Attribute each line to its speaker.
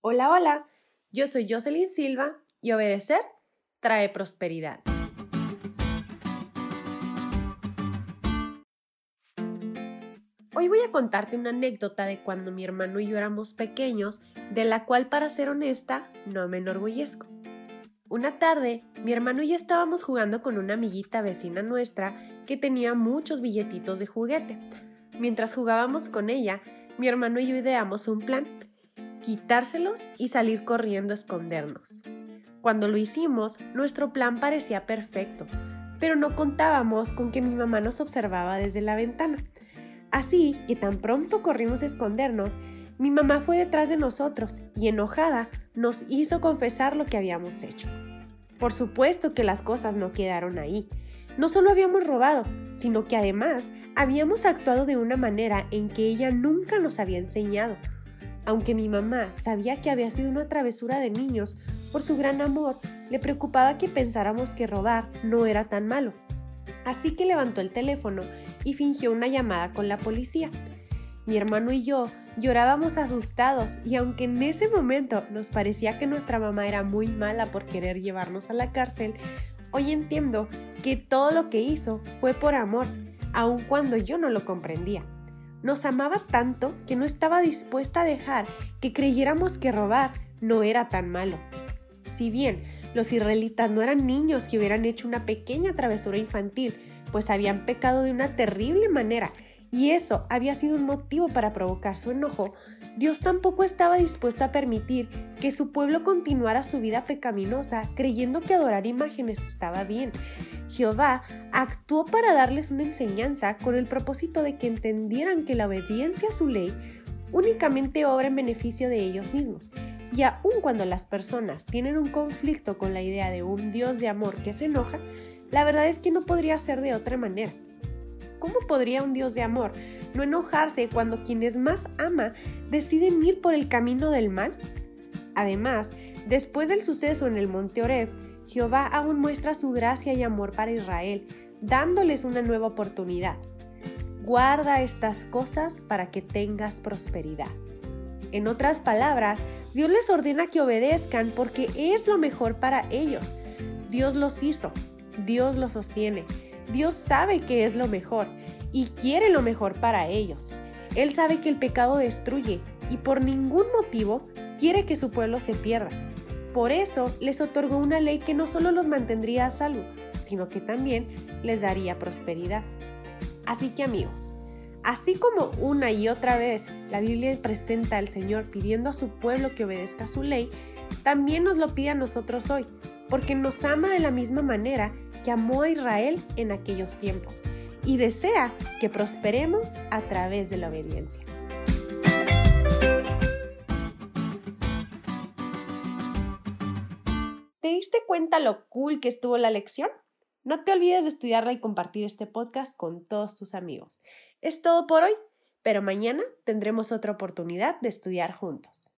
Speaker 1: Hola, hola, yo soy Jocelyn Silva y obedecer trae prosperidad. Hoy voy a contarte una anécdota de cuando mi hermano y yo éramos pequeños, de la cual, para ser honesta, no me enorgullezco. Una tarde, mi hermano y yo estábamos jugando con una amiguita vecina nuestra que tenía muchos billetitos de juguete. Mientras jugábamos con ella, mi hermano y yo ideamos un plan, quitárselos y salir corriendo a escondernos. Cuando lo hicimos, nuestro plan parecía perfecto, pero no contábamos con que mi mamá nos observaba desde la ventana. Así que tan pronto corrimos a escondernos, mi mamá fue detrás de nosotros y enojada nos hizo confesar lo que habíamos hecho. Por supuesto que las cosas no quedaron ahí. No solo habíamos robado, sino que además habíamos actuado de una manera en que ella nunca nos había enseñado. Aunque mi mamá sabía que había sido una travesura de niños, por su gran amor, le preocupaba que pensáramos que robar no era tan malo. Así que levantó el teléfono y fingió una llamada con la policía. Mi hermano y yo llorábamos asustados y aunque en ese momento nos parecía que nuestra mamá era muy mala por querer llevarnos a la cárcel, hoy entiendo que todo lo que hizo fue por amor, aun cuando yo no lo comprendía. Nos amaba tanto que no estaba dispuesta a dejar que creyéramos que robar no era tan malo. Si bien los israelitas no eran niños que hubieran hecho una pequeña travesura infantil, pues habían pecado de una terrible manera y eso había sido un motivo para provocar su enojo, Dios tampoco estaba dispuesto a permitir que su pueblo continuara su vida pecaminosa creyendo que adorar imágenes estaba bien. Jehová actuó para darles una enseñanza con el propósito de que entendieran que la obediencia a su ley únicamente obra en beneficio de ellos mismos. Y aun cuando las personas tienen un conflicto con la idea de un Dios de amor que se enoja, la verdad es que no podría ser de otra manera. ¿Cómo podría un Dios de amor no enojarse cuando quienes más ama deciden ir por el camino del mal? Además, después del suceso en el monte Oreb, Jehová aún muestra su gracia y amor para Israel, dándoles una nueva oportunidad. Guarda estas cosas para que tengas prosperidad. En otras palabras, Dios les ordena que obedezcan porque es lo mejor para ellos. Dios los hizo, Dios los sostiene Dios sabe que es lo mejor y quiere lo mejor para ellos. Él sabe que el pecado destruye y por ningún motivo quiere que su pueblo se pierda. Por eso les otorgó una ley que no solo los mantendría a salvo, sino que también les daría prosperidad. Así que amigos, así como una y otra vez la Biblia presenta al Señor pidiendo a su pueblo que obedezca su ley, también nos lo pide a nosotros hoy, porque nos ama de la misma manera que amó a Israel en aquellos tiempos y desea que prosperemos a través de la obediencia. ¿Te diste cuenta lo cool que estuvo la lección? No te olvides de estudiarla y compartir este podcast con todos tus amigos. Es todo por hoy, pero mañana tendremos otra oportunidad de estudiar juntos.